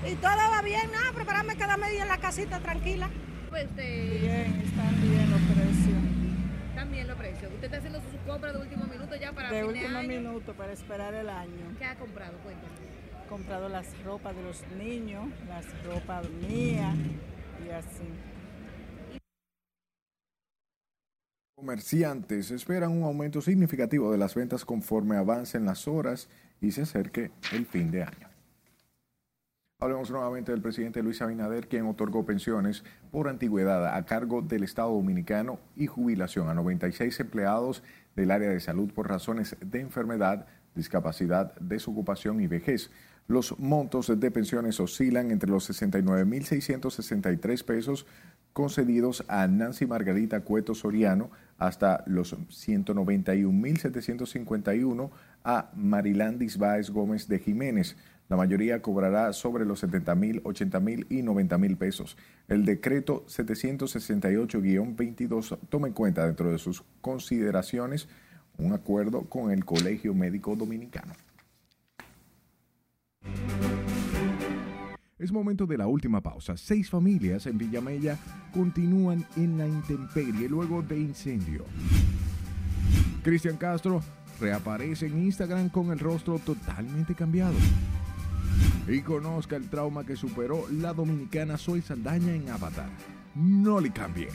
Y todo va bien, nada, prepararme cada media en la casita tranquila. Pues. Bien, están bien los precios. Bien los precios. ¿Usted está haciendo su compra de último minuto ya para De último minuto, para esperar el año. ¿Qué ha comprado? Cuéntame. He comprado las ropas de los niños, las ropas mías y así. Comerciantes esperan un aumento significativo de las ventas conforme avancen las horas y se acerque el fin de año. Hablemos nuevamente del presidente Luis Abinader, quien otorgó pensiones por antigüedad a cargo del Estado Dominicano y jubilación a 96 empleados del área de salud por razones de enfermedad, discapacidad, desocupación y vejez. Los montos de pensiones oscilan entre los 69.663 pesos concedidos a Nancy Margarita Cueto Soriano hasta los 191.751 a Marilandis Báez Gómez de Jiménez. La mayoría cobrará sobre los 70 mil, 80 mil y 90 mil pesos. El decreto 768-22 toma en cuenta dentro de sus consideraciones un acuerdo con el Colegio Médico Dominicano. Es momento de la última pausa. Seis familias en Villamella continúan en la intemperie luego de incendio. Cristian Castro reaparece en Instagram con el rostro totalmente cambiado y conozca el trauma que superó la dominicana Soy Saldaña en Avatar. No le cambie.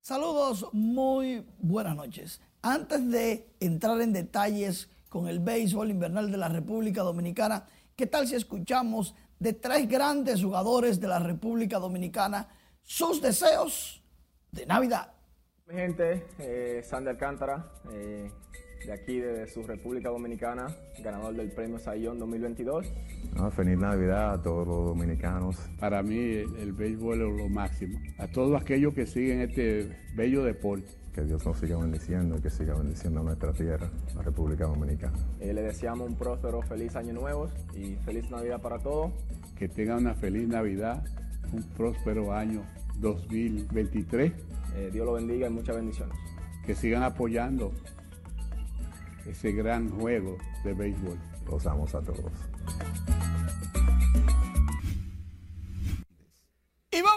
Saludos, muy buenas noches. Antes de entrar en detalles con el béisbol invernal de la República Dominicana, ¿qué tal si escuchamos de tres grandes jugadores de la República Dominicana sus deseos de Navidad? Mi gente, eh, Sandy Alcántara, eh, de aquí de su República Dominicana, ganador del premio Sayón 2022. feliz Navidad a todos los dominicanos. Para mí el, el béisbol es lo máximo. A todos aquellos que siguen este bello deporte que Dios nos siga bendiciendo y que siga bendiciendo nuestra tierra, la República Dominicana. Eh, le deseamos un próspero, feliz año nuevo y feliz Navidad para todos. Que tengan una feliz Navidad, un próspero año 2023. Eh, Dios lo bendiga y muchas bendiciones. Que sigan apoyando ese gran juego de béisbol. Los amos a todos.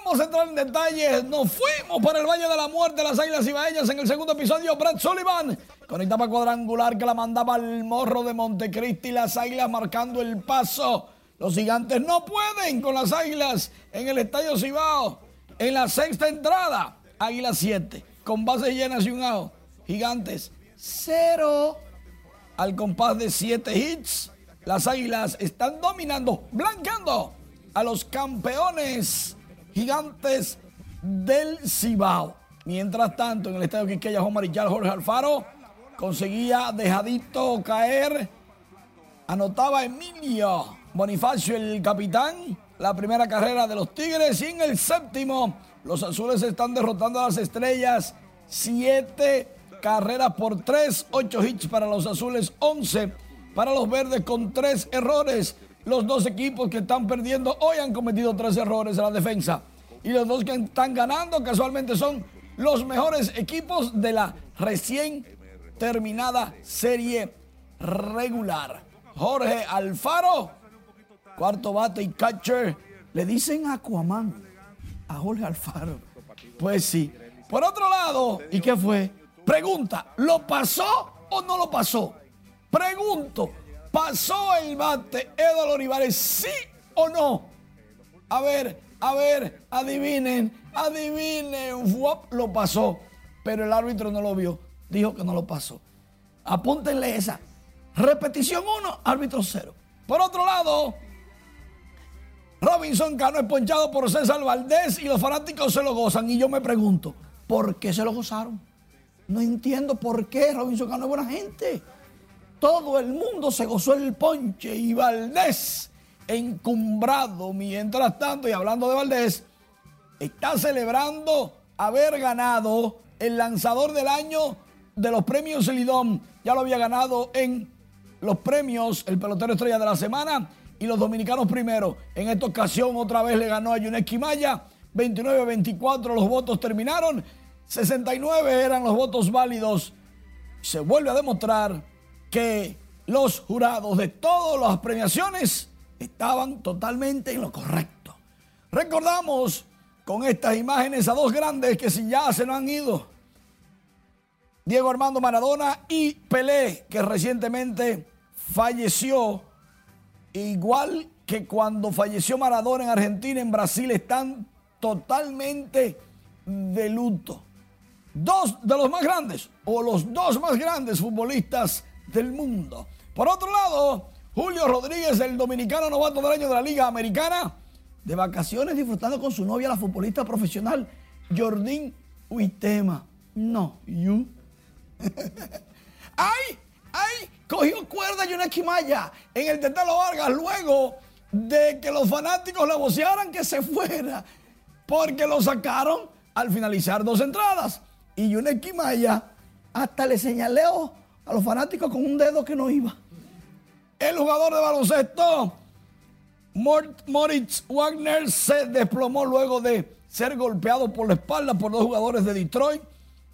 Vamos a entrar en detalles. Nos fuimos por el Valle de la Muerte, las Águilas Ibaeñas en el segundo episodio. Brad Sullivan conectaba cuadrangular que la mandaba al morro de Montecristi. Las Águilas marcando el paso. Los gigantes no pueden con las Águilas en el Estadio Cibao. En la sexta entrada, Águilas 7, con bases llenas y un out. Gigantes 0. Al compás de 7 hits, las Águilas están dominando, blancando a los campeones gigantes del Cibao. Mientras tanto, en el estadio Quiqueya, Juan Marichal, Jorge Alfaro conseguía dejadito caer. Anotaba Emilio Bonifacio, el capitán, la primera carrera de los Tigres. Y en el séptimo, los azules están derrotando a las estrellas. Siete carreras por tres, ocho hits para los azules, once para los verdes con tres errores. Los dos equipos que están perdiendo hoy han cometido tres errores en la defensa. Y los dos que están ganando casualmente son los mejores equipos de la recién terminada serie regular. Jorge Alfaro, cuarto bate y catcher, le dicen Aquaman a Jorge Alfaro. Pues sí. Por otro lado, ¿y qué fue? Pregunta, ¿lo pasó o no lo pasó? Pregunto, ¿pasó el bate Eduardo Olivares sí o no? A ver, a ver, adivinen, adivinen. Lo pasó, pero el árbitro no lo vio. Dijo que no lo pasó. Apúntenle esa. Repetición 1, árbitro 0. Por otro lado, Robinson Cano es ponchado por César Valdés y los fanáticos se lo gozan. Y yo me pregunto, ¿por qué se lo gozaron? No entiendo por qué Robinson Cano es buena gente. Todo el mundo se gozó el ponche y Valdés encumbrado. Mientras tanto, y hablando de Valdés, está celebrando haber ganado el lanzador del año de los premios Lidón. Ya lo había ganado en los premios el pelotero estrella de la semana y los dominicanos primero. En esta ocasión otra vez le ganó a Yunes Quimaya. 29-24 los votos terminaron. 69 eran los votos válidos. Se vuelve a demostrar que los jurados de todas las premiaciones estaban totalmente en lo correcto. Recordamos con estas imágenes a dos grandes que si ya se nos han ido. Diego Armando Maradona y Pelé, que recientemente falleció, igual que cuando falleció Maradona en Argentina, en Brasil, están totalmente de luto. Dos de los más grandes, o los dos más grandes futbolistas del mundo. Por otro lado, Julio Rodríguez, el dominicano novato del año de la Liga Americana, de vacaciones disfrutando con su novia, la futbolista profesional Jordín Uitema. No, you. ¡Ay! ¡Ay! Cogió cuerda una Quimaya en el Tetelo Vargas luego de que los fanáticos le vocearan que se fuera porque lo sacaron al finalizar dos entradas. Y una Quimaya hasta le señaleó a los fanáticos con un dedo que no iba. El jugador de baloncesto, Moritz Wagner, se desplomó luego de ser golpeado por la espalda por dos jugadores de Detroit.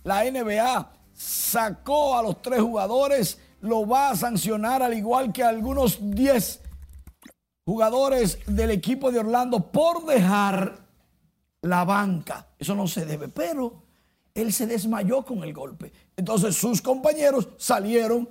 La NBA sacó a los tres jugadores, lo va a sancionar al igual que a algunos 10 jugadores del equipo de Orlando por dejar la banca. Eso no se debe, pero él se desmayó con el golpe. Entonces sus compañeros salieron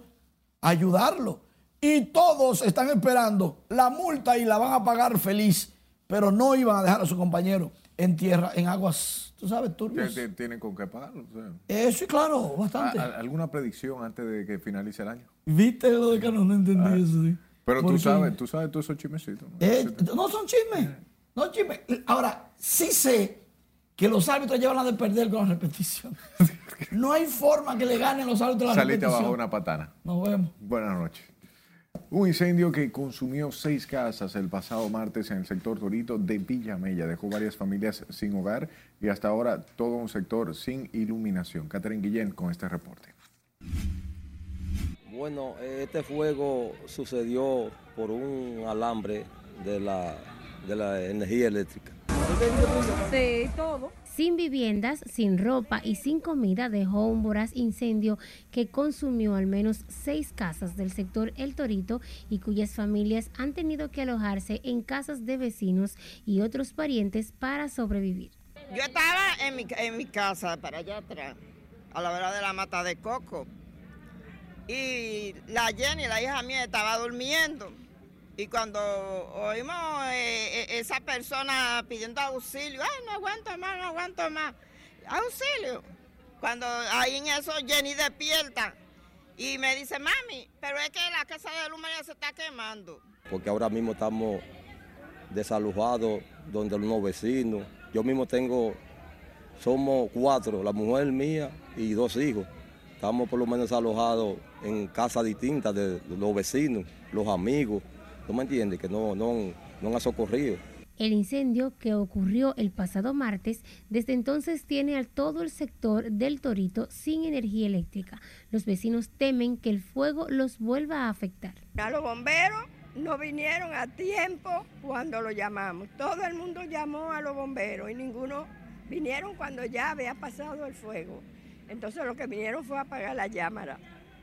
a ayudarlo. Y todos están esperando la multa y la van a pagar feliz. Pero no iban a dejar a su compañero en tierra, en aguas, tú sabes, turbias. Tienen con qué pagarlo. Eso, claro, bastante. ¿Alguna predicción antes de que finalice el año? ¿Viste lo de que no, entendí Ah. eso? sí. Pero tú sabes, tú sabes todos esos chismecitos. ¿no? Eh, no son chismes. No chismes. Ahora, sí sé que los árbitros llevan la de perder con la repetición. No hay forma que le ganen los árbitros la Saliste repetición. abajo una patana. Nos vemos. Buenas noches. Un incendio que consumió seis casas el pasado martes en el sector Torito de Villamella dejó varias familias sin hogar y hasta ahora todo un sector sin iluminación. Catherine Guillén con este reporte. Bueno, este fuego sucedió por un alambre de la, de la energía eléctrica. Sí, todo. Sin viviendas, sin ropa y sin comida dejó un voraz incendio que consumió al menos seis casas del sector El Torito y cuyas familias han tenido que alojarse en casas de vecinos y otros parientes para sobrevivir. Yo estaba en mi, en mi casa, para allá atrás, a la vera de la mata de coco. Y la Jenny, la hija mía, estaba durmiendo. Y cuando oímos eh, eh, esa persona pidiendo auxilio, ay, no aguanto más, no aguanto más, auxilio. Cuando ahí en eso Jenny despierta y me dice, mami, pero es que la casa de luz María se está quemando. Porque ahora mismo estamos desalojados donde unos vecinos. Yo mismo tengo, somos cuatro, la mujer mía y dos hijos. Estamos por lo menos desalojados en casas distintas de los vecinos, los amigos. ¿No me entiendes? Que no, no, no han socorrido. El incendio que ocurrió el pasado martes desde entonces tiene a todo el sector del Torito sin energía eléctrica. Los vecinos temen que el fuego los vuelva a afectar. A los bomberos no vinieron a tiempo cuando lo llamamos. Todo el mundo llamó a los bomberos y ninguno vinieron cuando ya había pasado el fuego. Entonces lo que vinieron fue a apagar la llámara.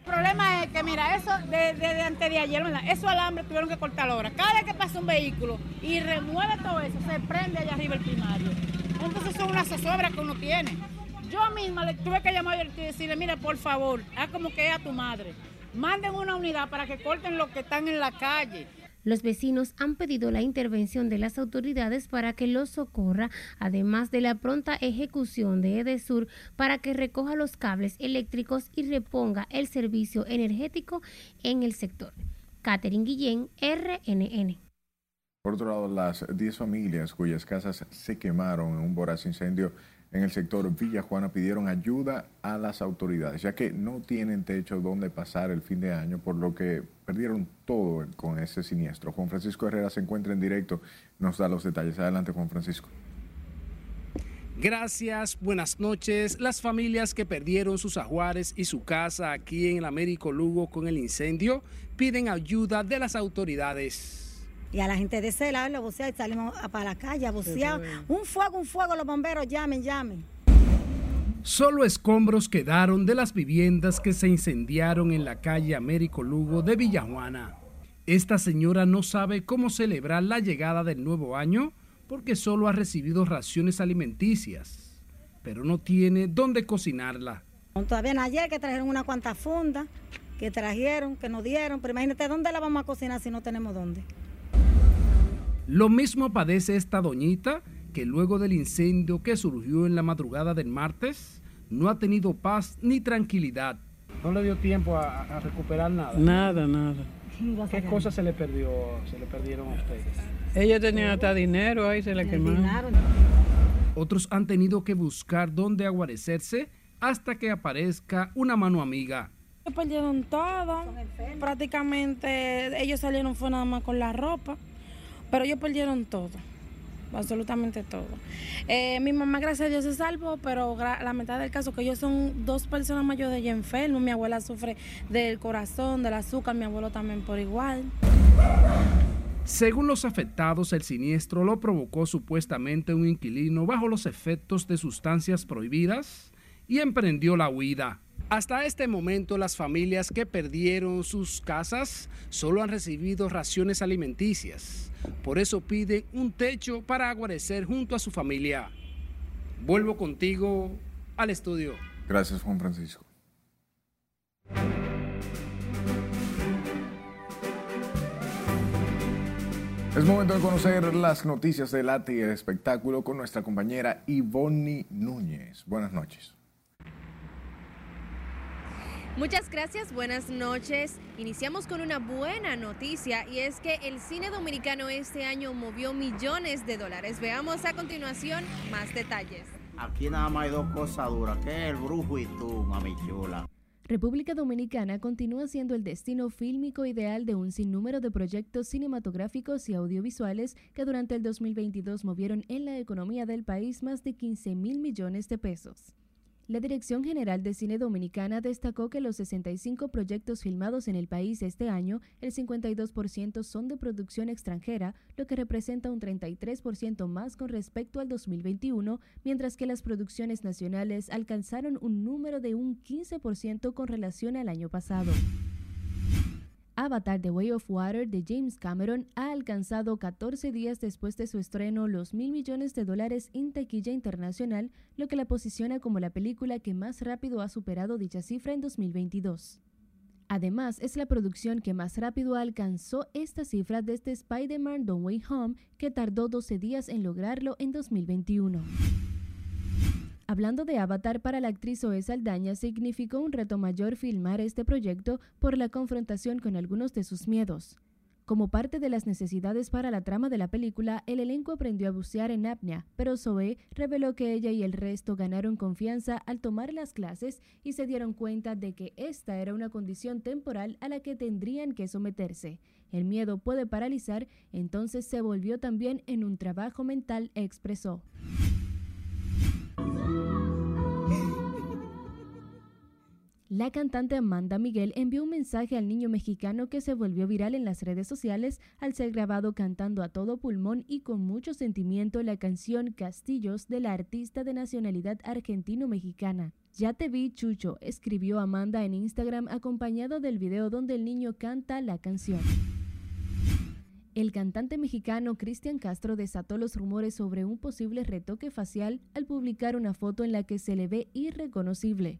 El problema es que, mira, eso desde de, antes de ayer, ¿verdad? esos alambres tuvieron que cortar ahora. Cada vez que pasa un vehículo y remueve todo eso, se prende allá arriba el primario. Entonces son una zozobra que uno tiene. Yo misma le tuve que llamar y decirle, mira, por favor, haz como que es a tu madre. Manden una unidad para que corten los que están en la calle los vecinos han pedido la intervención de las autoridades para que los socorra, además de la pronta ejecución de Edesur para que recoja los cables eléctricos y reponga el servicio energético en el sector. Catherine Guillén, RNN. Por otro lado, las 10 familias cuyas casas se quemaron en un voraz incendio en el sector Villa Juana pidieron ayuda a las autoridades, ya que no tienen techo donde pasar el fin de año, por lo que perdieron todo con ese siniestro. Juan Francisco Herrera se encuentra en directo, nos da los detalles. Adelante, Juan Francisco. Gracias, buenas noches. Las familias que perdieron sus ajuares y su casa aquí en el Américo Lugo con el incendio piden ayuda de las autoridades. Y a la gente de ese lado le y salimos para la calle a bucear. Un fuego, un fuego, los bomberos llamen, llamen. Solo escombros quedaron de las viviendas que se incendiaron en la calle Américo Lugo de Villajuana. Esta señora no sabe cómo celebrar la llegada del nuevo año porque solo ha recibido raciones alimenticias, pero no tiene dónde cocinarla. Todavía ayer que trajeron una cuanta funda, que trajeron, que nos dieron, pero imagínate dónde la vamos a cocinar si no tenemos dónde. Lo mismo padece esta doñita que luego del incendio que surgió en la madrugada del martes no ha tenido paz ni tranquilidad. ¿No le dio tiempo a, recuperar nada? Nada, nada. ¿Qué cosas se le perdió, se le perdieron a ustedes? Ella tenía hasta dinero ahí, se le quemaron. Otros han tenido que buscar dónde aguarecerse hasta que aparezca una mano amiga. Perdieron todo. Prácticamente ellos salieron fue nada más con la ropa. Pero ellos perdieron todo, absolutamente todo. Eh, mi mamá, gracias a Dios, se salvó, pero la mitad del caso que ellos son dos personas mayores y enfermos. Mi abuela sufre del corazón, del azúcar, mi abuelo también por igual. Según los afectados, el siniestro lo provocó supuestamente un inquilino bajo los efectos de sustancias prohibidas y emprendió la huida. Hasta este momento las familias que perdieron sus casas solo han recibido raciones alimenticias. Por eso piden un techo para aguarecer junto a su familia. Vuelvo contigo al estudio. Gracias Juan Francisco. Es momento de conocer las noticias del arte y el espectáculo con nuestra compañera Ivonne Núñez. Buenas noches. Muchas gracias, buenas noches. Iniciamos con una buena noticia y es que el cine dominicano este año movió millones de dólares. Veamos a continuación más detalles. Aquí nada más hay dos cosas duras, que es el brujo y tú, mami chula. República Dominicana continúa siendo el destino fílmico ideal de un sinnúmero de proyectos cinematográficos y audiovisuales que durante el 2022 movieron en la economía del país más de 15 mil millones de pesos. La Dirección General de Cine Dominicana destacó que los 65 proyectos filmados en el país este año, el 52% son de producción extranjera, lo que representa un 33% más con respecto al 2021, mientras que las producciones nacionales alcanzaron un número de un 15% con relación al año pasado. Avatar The Way of Water de James Cameron ha alcanzado 14 días después de su estreno los mil millones de dólares en taquilla internacional, lo que la posiciona como la película que más rápido ha superado dicha cifra en 2022. Además, es la producción que más rápido alcanzó esta cifra desde Spider-Man No Way Home, que tardó 12 días en lograrlo en 2021. Hablando de Avatar para la actriz Zoe Saldaña, significó un reto mayor filmar este proyecto por la confrontación con algunos de sus miedos. Como parte de las necesidades para la trama de la película, el elenco aprendió a bucear en apnea, pero Zoe reveló que ella y el resto ganaron confianza al tomar las clases y se dieron cuenta de que esta era una condición temporal a la que tendrían que someterse. El miedo puede paralizar, entonces se volvió también en un trabajo mental, expresó. La cantante Amanda Miguel envió un mensaje al niño mexicano que se volvió viral en las redes sociales al ser grabado cantando a todo pulmón y con mucho sentimiento la canción Castillos de la artista de nacionalidad argentino-mexicana. Ya te vi, Chucho, escribió Amanda en Instagram acompañado del video donde el niño canta la canción. El cantante mexicano Cristian Castro desató los rumores sobre un posible retoque facial al publicar una foto en la que se le ve irreconocible.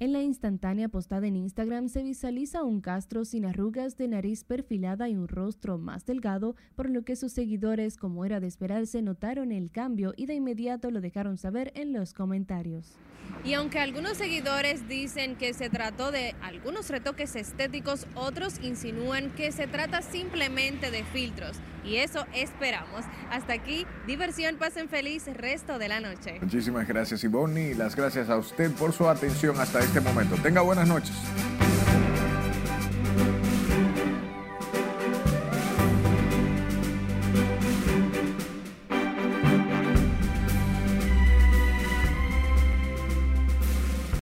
En la instantánea postada en Instagram se visualiza un Castro sin arrugas de nariz perfilada y un rostro más delgado, por lo que sus seguidores, como era de esperarse, notaron el cambio y de inmediato lo dejaron saber en los comentarios. Y aunque algunos seguidores dicen que se trató de algunos retoques estéticos, otros insinúan que se trata simplemente de filtros. Y eso esperamos. Hasta aquí, diversión, pasen feliz resto de la noche. Muchísimas gracias, Ivonne, y las gracias a usted por su atención hasta este momento. Tenga buenas noches.